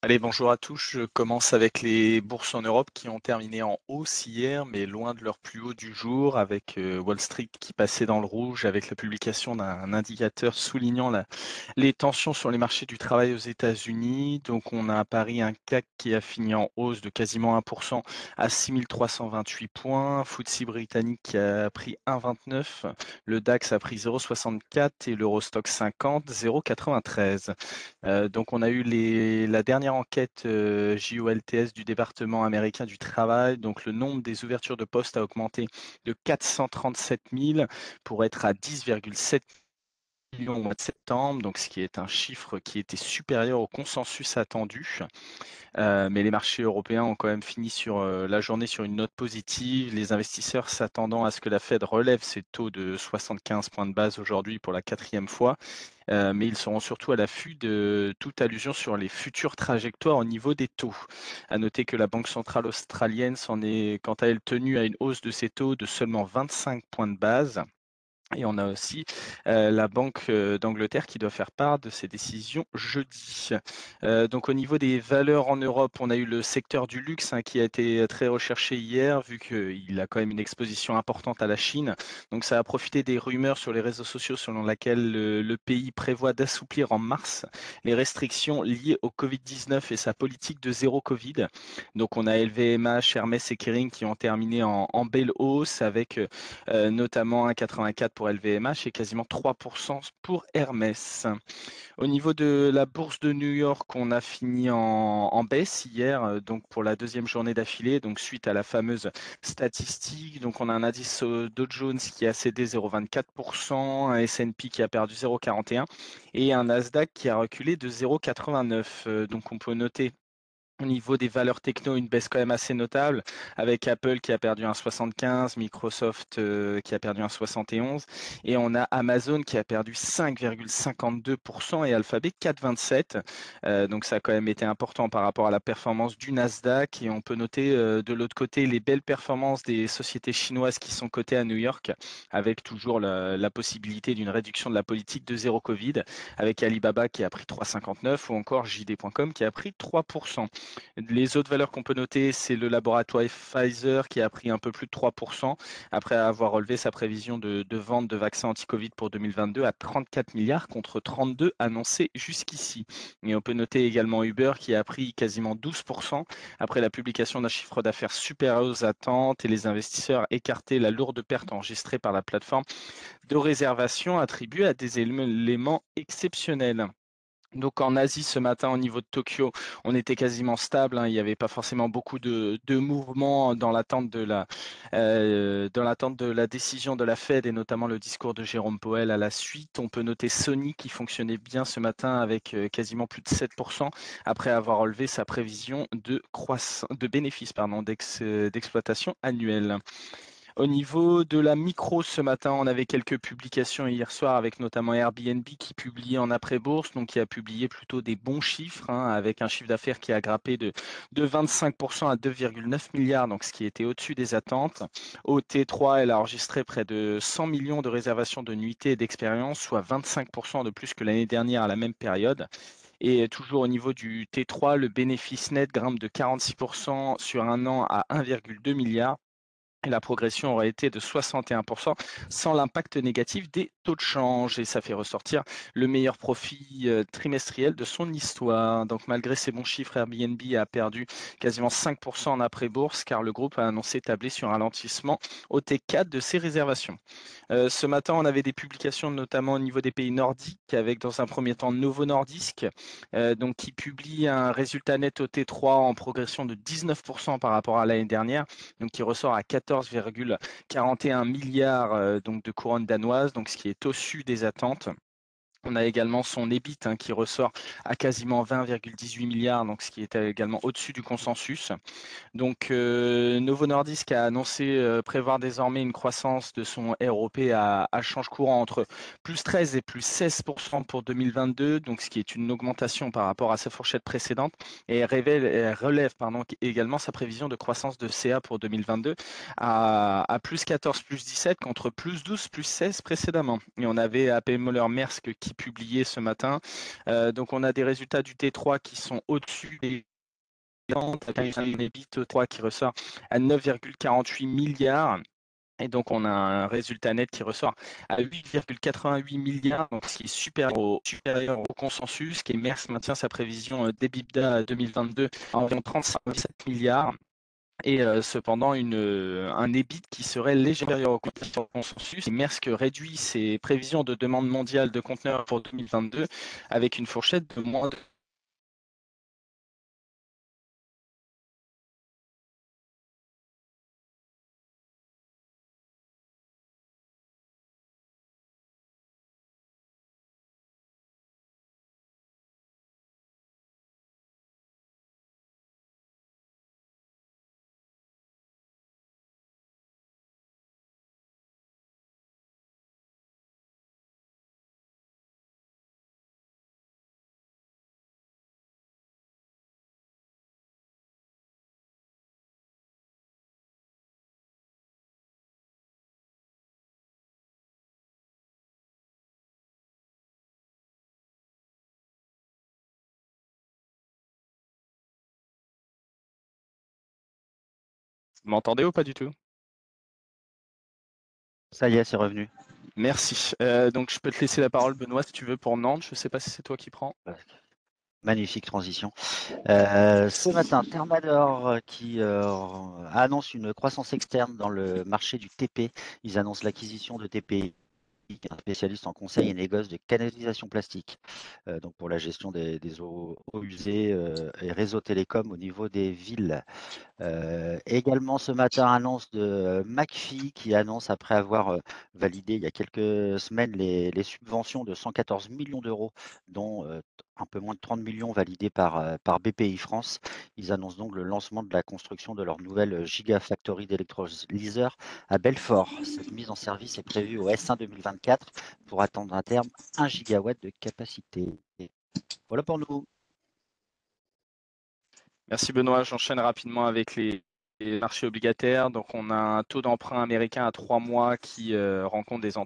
Allez, bonjour à tous. Je commence avec les bourses en Europe qui ont terminé en hausse hier, mais loin de leur plus haut du jour, avec euh, Wall Street qui passait dans le rouge avec la publication d'un indicateur soulignant les tensions sur les marchés du travail aux États-Unis. Donc, on a à Paris un CAC qui a fini en hausse de quasiment 1% à 6328 points. FTSE britannique qui a pris 1,29. Le DAX a pris 0,64 et l'Eurostock 50, 0,93. Euh, donc, on a eu les, la dernière enquête euh, JOLTS du département américain du travail, donc le nombre des ouvertures de postes a augmenté de 437 000 pour être à 10,7 au mois de septembre, donc ce qui est un chiffre qui était supérieur au consensus attendu. Euh, mais les marchés européens ont quand même fini sur euh, la journée sur une note positive. Les investisseurs s'attendant à ce que la Fed relève ses taux de 75 points de base aujourd'hui pour la quatrième fois. Euh, mais ils seront surtout à l'affût de toute allusion sur les futures trajectoires au niveau des taux. À noter que la Banque centrale australienne s'en est quant à elle tenue à une hausse de ses taux de seulement 25 points de base. Et on a aussi la Banque d'Angleterre qui doit faire part de ses décisions jeudi. donc au niveau des valeurs en Europe, on a eu le secteur du luxe hein, qui a été très recherché hier, vu qu'il a quand même une exposition importante à la Chine. Donc ça a profité des rumeurs sur les réseaux sociaux selon lesquelles le, pays prévoit d'assouplir en mars les restrictions liées au Covid-19 et sa politique de zéro Covid. Donc on a LVMH, Hermès et Kering qui ont terminé en, en belle hausse avec notamment un 84 LVMH et quasiment 3% pour Hermès. Au niveau de la bourse de New York, on a fini en, baisse hier, euh, donc pour la deuxième journée d'affilée, donc suite à la fameuse statistique. Donc on a un indice Dow Jones qui a cédé 0,24%, un S&P qui a perdu 0,41% et un Nasdaq qui a reculé de 0,89%. Euh, donc on peut noter au niveau des valeurs techno, une baisse quand même assez notable, avec Apple qui a perdu un 75, Microsoft euh, qui a perdu un 71, et on a Amazon qui a perdu 5,52% et Alphabet 4,27. Euh, donc ça a quand même été important par rapport à la performance du Nasdaq, et on peut noter euh, de l'autre côté les belles performances des sociétés chinoises qui sont cotées à New York, avec toujours la, la possibilité d'une réduction de la politique de zéro Covid, avec Alibaba qui a pris 3,59 ou encore JD.com qui a pris 3%. Les autres valeurs qu'on peut noter, c'est le laboratoire Pfizer qui a pris un peu plus de 3% après avoir relevé sa prévision de, vente de vaccins anti-Covid pour 2022 à 34 milliards contre 32 annoncés jusqu'ici. Et on peut noter également Uber qui a pris quasiment 12% après la publication d'un chiffre d'affaires supérieur aux attentes et les investisseurs écartaient la lourde perte enregistrée par la plateforme de réservation attribuée à des éléments exceptionnels. Donc en Asie ce matin au niveau de Tokyo, on était quasiment stable. Hein. il n'y avait pas forcément beaucoup de, mouvements dans l'attente de la euh, dans l'attente de la décision de la Fed et notamment le discours de Jérôme Powell à la suite. On peut noter Sony qui fonctionnait bien ce matin avec euh, quasiment plus de 7% après avoir relevé sa prévision de croissance de bénéfices pardon d'exploitation annuelle. Au niveau de la micro, ce matin, on avait quelques publications hier soir avec notamment Airbnb qui publiait en après-bourse, donc qui a publié plutôt des bons chiffres, hein, avec un chiffre d'affaires qui a grappé de, de 25% à 2,9 milliards, donc ce qui était au-dessus des attentes. Au T3, elle a enregistré près de 100 millions de réservations de nuitées et d'expérience, soit 25% de plus que l'année dernière à la même période. Et toujours au niveau du T3, le bénéfice net grimpe de 46% sur un an à 1,2 milliard la progression aurait été de 61% sans l'impact négatif des taux de change et ça fait ressortir le meilleur profit euh, trimestriel de son histoire. Donc malgré ces bons chiffres, Airbnb a perdu quasiment 5% en après-bourse car le groupe a annoncé tabler sur un ralentissement au T4 de ses réservations. Euh, ce matin, on avait des publications notamment au niveau des pays nordiques avec dans un premier temps Novo Nordisk euh, donc qui publie un résultat net au T3 en progression de 19% par rapport à l'année dernière, donc qui ressort à 4 14,41 milliards euh, donc de couronnes danoises, donc ce qui est au-dessus des attentes. On a également son EBIT hein, qui ressort à quasiment 20,18 milliards, donc ce qui est également au-dessus du consensus. Donc euh, Novo Nordisk a annoncé euh, prévoir désormais une croissance de son ROP à, change courant entre plus 13 et plus 16% pour 2022, donc ce qui est une augmentation par rapport à sa fourchette précédente, et révèle, relève également sa prévision de croissance de CA pour 2022 à, plus 14, plus 17 contre plus 12, plus 16 précédemment. Et on avait AP Moller Maersk qui publiait ce matin. donc on a des résultats du T3 qui sont au-dessus des un EBIT 3 qui ressort à 9,48 milliards. Et donc, on a un résultat net qui ressort à 8,88 milliards, donc ce qui est supérieur au, consensus, qui est Merck maintient sa prévision d'EBITDA 2022 à environ 37 milliards. Et cependant, une, un EBIT qui serait légèrement au consensus. Et Maersk réduit ses prévisions de demande mondiale de conteneurs pour 2022 avec une fourchette de moins de Vous m'entendez ou pas du tout? Ça y est, c'est revenu. Merci. Euh, donc je peux te laisser la parole, Benoît, si tu veux, pour Nantes. Je ne sais pas si c'est toi qui prends. Magnifique transition. Euh, ce matin, Thermador euh, qui annonce une croissance externe dans le marché du TP. Ils annoncent l'acquisition de TP un spécialiste en conseil et négoce de canalisation plastique, euh, donc pour la gestion des, eaux, usées euh, et réseaux télécoms au niveau des villes. Euh, également ce matin, annonce de McPhee qui annonce après avoir validé il y a quelques semaines les, subventions de 114 millions d'euros, dont un peu moins de 30 millions validés par, par BPI France. Ils annoncent donc le lancement de la construction de leur nouvelle Gigafactory d'électrolyseurs à Belfort. Cette mise en service est prévue au S1 2024 pour attendre un terme 1 gigawatt de capacité. Voilà pour nous. Merci Benoît. J'enchaîne rapidement avec les, marchés obligataires. Donc, on a un taux d'emprunt américain à trois mois qui euh, rencontre des,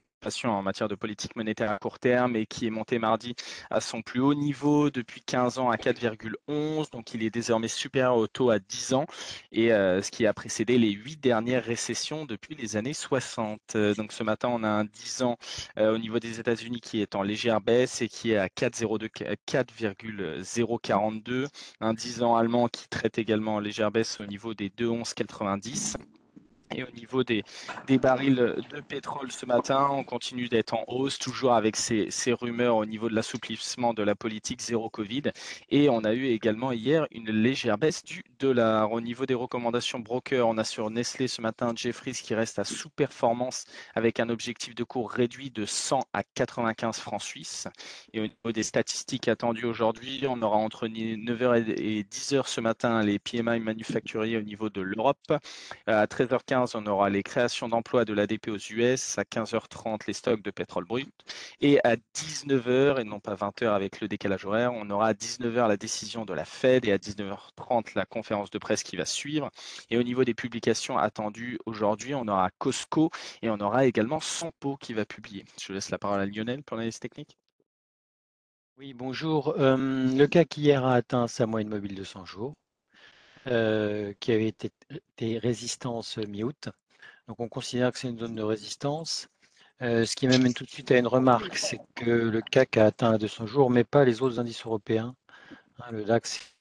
en matière de politique monétaire à court terme et qui est monté mardi à son plus haut niveau depuis 15 ans à 4,11. Donc il est désormais supérieur au taux à 10 ans et euh, ce qui a précédé les huit dernières récessions depuis les années 60. Donc ce matin, on a un 10 ans euh, au niveau des États-Unis qui est en légère baisse et qui est à 4,042. Un 10 ans allemand qui traite également en légère baisse au niveau des 2,1190. Et au niveau des, des, barils de pétrole ce matin, on continue d'être en hausse, toujours avec ces, ces rumeurs au niveau de l'assouplissement de la politique zéro Covid. Et on a eu également hier une légère baisse du dollar. Au niveau des recommandations broker, on a sur Nestlé ce matin Jeffries qui reste à sous-performance avec un objectif de cours réduit de 100 à 95 francs suisses. Et au niveau des statistiques attendues aujourd'hui, on aura entre 9h et 10h ce matin les PMI manufacturiers au niveau de l'Europe. À 13h15, on aura les créations d'emplois de l'ADP aux US, à 15h30 les stocks de pétrole brut, et à 19h, et non pas 20h avec le décalage horaire, on aura à 19h la décision de la Fed et à 19h30 la conférence de presse qui va suivre. Et au niveau des publications attendues aujourd'hui, on aura Costco et on aura également Sampo qui va publier. Je laisse la parole à Lionel pour l'analyse technique. Oui, bonjour. Euh, le CAC hier a atteint sa moyenne mobile de 100 jours. Euh, qui avait été des résistances mi-août. Donc on considère que c'est une zone de résistance. Euh, ce qui m'amène tout de suite à une remarque, c'est que le CAC a atteint à 200 jours, mais pas les autres indices européens. Hein, le DAX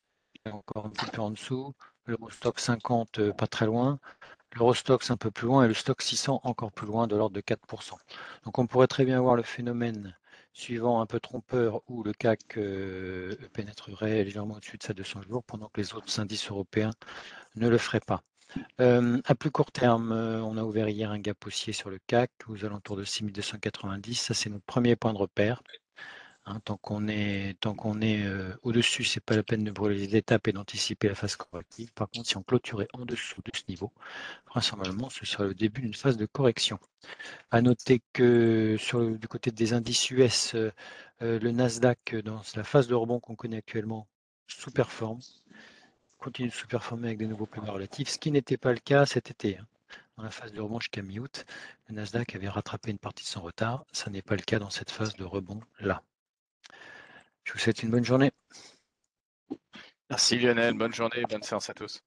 est encore un petit peu en dessous, l'Eurostock 50 euh, pas très loin, l'Eurostox un peu plus loin et le stock 600 encore plus loin de l'ordre de 4%. Donc on pourrait très bien voir le phénomène suivant un peu trompeur où le CAC euh, pénétrerait légèrement au-dessus de sa 200 jours pendant que les autres indices européens ne le feraient pas. Euh, à plus court terme, euh, on a ouvert hier un gap haussier sur le CAC aux alentours de 6290. Ça, c'est notre premier point de repère. Hein, tant qu'on est, est au-dessus, ce n'est pas la peine de brûler les étapes et d'anticiper la phase corrective. Par contre, si on clôturait en dessous de ce niveau, vraisemblablement, ce serait le début d'une phase de correction. À noter que sur du côté des indices US, le Nasdaq, dans la phase de rebond qu'on connaît actuellement, sous-performe, continue de sous-performer avec des nouveaux plus bas relatifs, ce qui n'était pas le cas cet été. Hein. Dans la phase de rebond jusqu'à mi-août, le Nasdaq avait rattrapé une partie de son retard. Ça n'est pas le cas dans cette phase de rebond là. Je vous souhaite une bonne journée. Merci Lionel, bonne journée, bonne séance à tous.